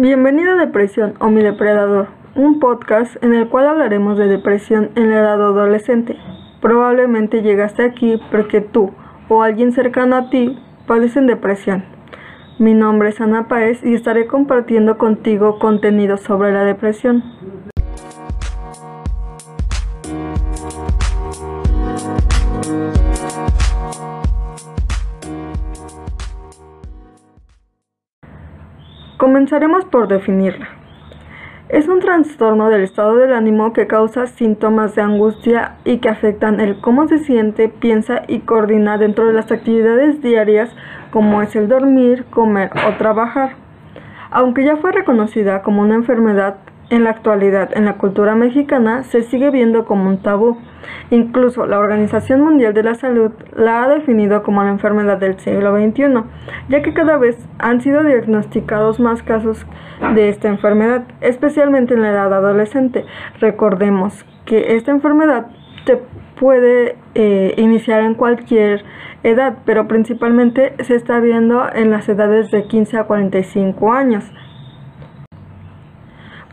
Bienvenido a Depresión o Mi Depredador, un podcast en el cual hablaremos de depresión en la edad adolescente. Probablemente llegaste aquí porque tú o alguien cercano a ti padecen depresión. Mi nombre es Ana Paez y estaré compartiendo contigo contenido sobre la depresión. Comenzaremos por definirla. Es un trastorno del estado del ánimo que causa síntomas de angustia y que afectan el cómo se siente, piensa y coordina dentro de las actividades diarias como es el dormir, comer o trabajar. Aunque ya fue reconocida como una enfermedad, en la actualidad en la cultura mexicana se sigue viendo como un tabú. Incluso la Organización Mundial de la Salud la ha definido como la enfermedad del siglo XXI, ya que cada vez han sido diagnosticados más casos de esta enfermedad, especialmente en la edad adolescente. Recordemos que esta enfermedad se puede eh, iniciar en cualquier edad, pero principalmente se está viendo en las edades de 15 a 45 años.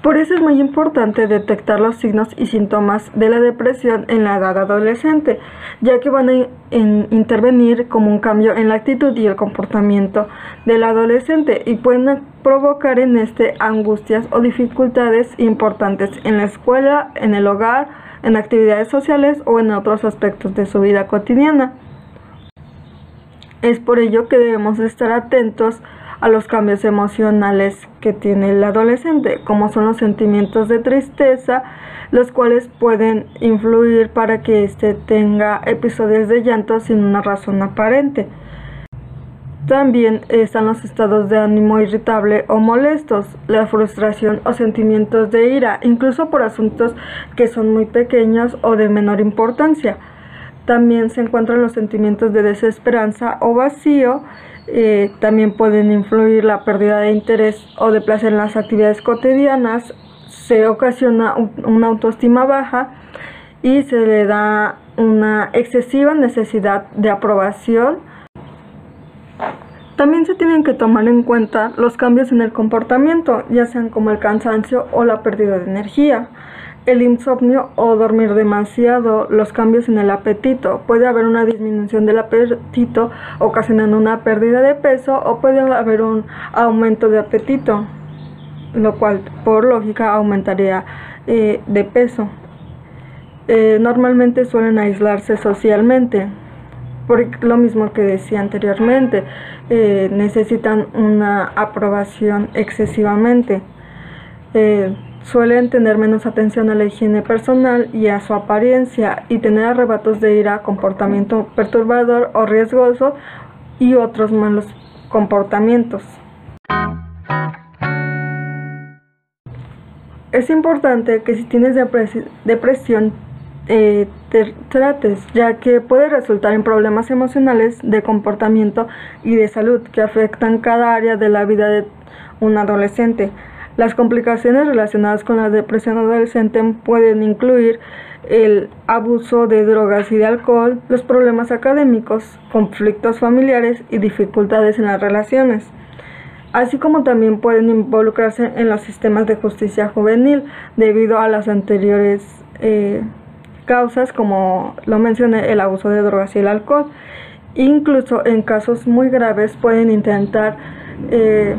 Por eso es muy importante detectar los signos y síntomas de la depresión en la edad adolescente, ya que van a intervenir como un cambio en la actitud y el comportamiento del adolescente y pueden provocar en este angustias o dificultades importantes en la escuela, en el hogar, en actividades sociales o en otros aspectos de su vida cotidiana. Es por ello que debemos estar atentos a los cambios emocionales que tiene el adolescente, como son los sentimientos de tristeza, los cuales pueden influir para que éste tenga episodios de llanto sin una razón aparente. También están los estados de ánimo irritable o molestos, la frustración o sentimientos de ira, incluso por asuntos que son muy pequeños o de menor importancia. También se encuentran los sentimientos de desesperanza o vacío, eh, también pueden influir la pérdida de interés o de placer en las actividades cotidianas, se ocasiona una autoestima baja y se le da una excesiva necesidad de aprobación. También se tienen que tomar en cuenta los cambios en el comportamiento, ya sean como el cansancio o la pérdida de energía el insomnio o dormir demasiado, los cambios en el apetito. Puede haber una disminución del apetito ocasionando una pérdida de peso o puede haber un aumento de apetito, lo cual por lógica aumentaría eh, de peso. Eh, normalmente suelen aislarse socialmente, por lo mismo que decía anteriormente, eh, necesitan una aprobación excesivamente Suelen tener menos atención a la higiene personal y a su apariencia y tener arrebatos de ira, comportamiento perturbador o riesgoso y otros malos comportamientos. Es importante que si tienes depresión eh, te trates, ya que puede resultar en problemas emocionales, de comportamiento y de salud que afectan cada área de la vida de un adolescente. Las complicaciones relacionadas con la depresión adolescente pueden incluir el abuso de drogas y de alcohol, los problemas académicos, conflictos familiares y dificultades en las relaciones, así como también pueden involucrarse en los sistemas de justicia juvenil debido a las anteriores eh, causas, como lo mencioné, el abuso de drogas y el alcohol. Incluso en casos muy graves pueden intentar eh,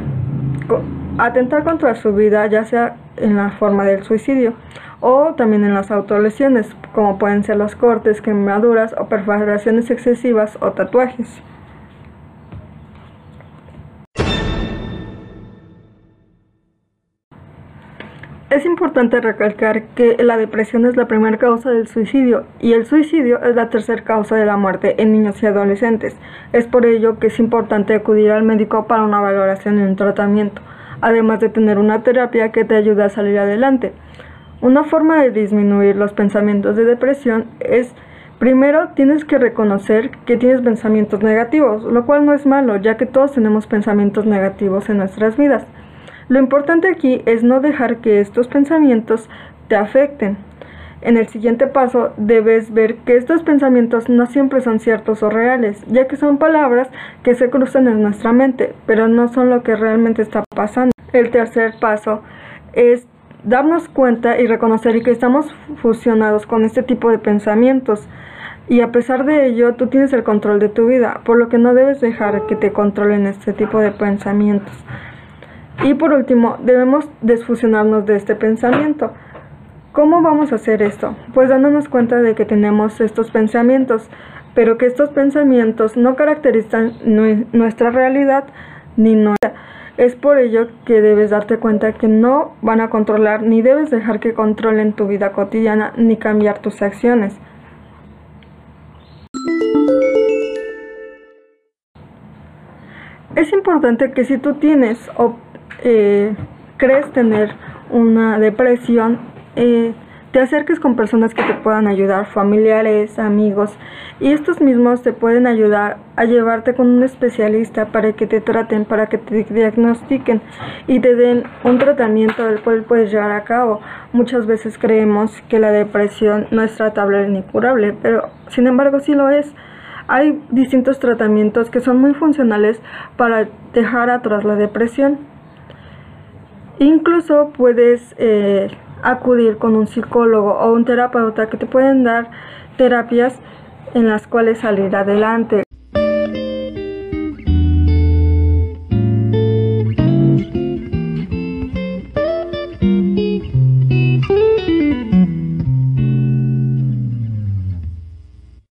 atentar contra su vida, ya sea en la forma del suicidio o también en las autolesiones, como pueden ser los cortes, quemaduras o perforaciones excesivas o tatuajes. Es importante recalcar que la depresión es la primera causa del suicidio y el suicidio es la tercera causa de la muerte en niños y adolescentes. Es por ello que es importante acudir al médico para una valoración y un tratamiento además de tener una terapia que te ayude a salir adelante. Una forma de disminuir los pensamientos de depresión es, primero, tienes que reconocer que tienes pensamientos negativos, lo cual no es malo, ya que todos tenemos pensamientos negativos en nuestras vidas. Lo importante aquí es no dejar que estos pensamientos te afecten. En el siguiente paso debes ver que estos pensamientos no siempre son ciertos o reales, ya que son palabras que se cruzan en nuestra mente, pero no son lo que realmente está pasando. El tercer paso es darnos cuenta y reconocer que estamos fusionados con este tipo de pensamientos. Y a pesar de ello, tú tienes el control de tu vida, por lo que no debes dejar que te controlen este tipo de pensamientos. Y por último, debemos desfusionarnos de este pensamiento. ¿Cómo vamos a hacer esto? Pues dándonos cuenta de que tenemos estos pensamientos, pero que estos pensamientos no caracterizan nuestra realidad ni nuestra. Es por ello que debes darte cuenta que no van a controlar ni debes dejar que controlen tu vida cotidiana ni cambiar tus acciones. Es importante que si tú tienes o eh, crees tener una depresión, eh, te acerques con personas que te puedan ayudar, familiares, amigos, y estos mismos te pueden ayudar a llevarte con un especialista para que te traten, para que te diagnostiquen y te den un tratamiento del cual puedes llevar a cabo. Muchas veces creemos que la depresión no es tratable ni curable, pero sin embargo sí lo es. Hay distintos tratamientos que son muy funcionales para dejar atrás la depresión. Incluso puedes eh, acudir con un psicólogo o un terapeuta que te pueden dar terapias en las cuales salir adelante.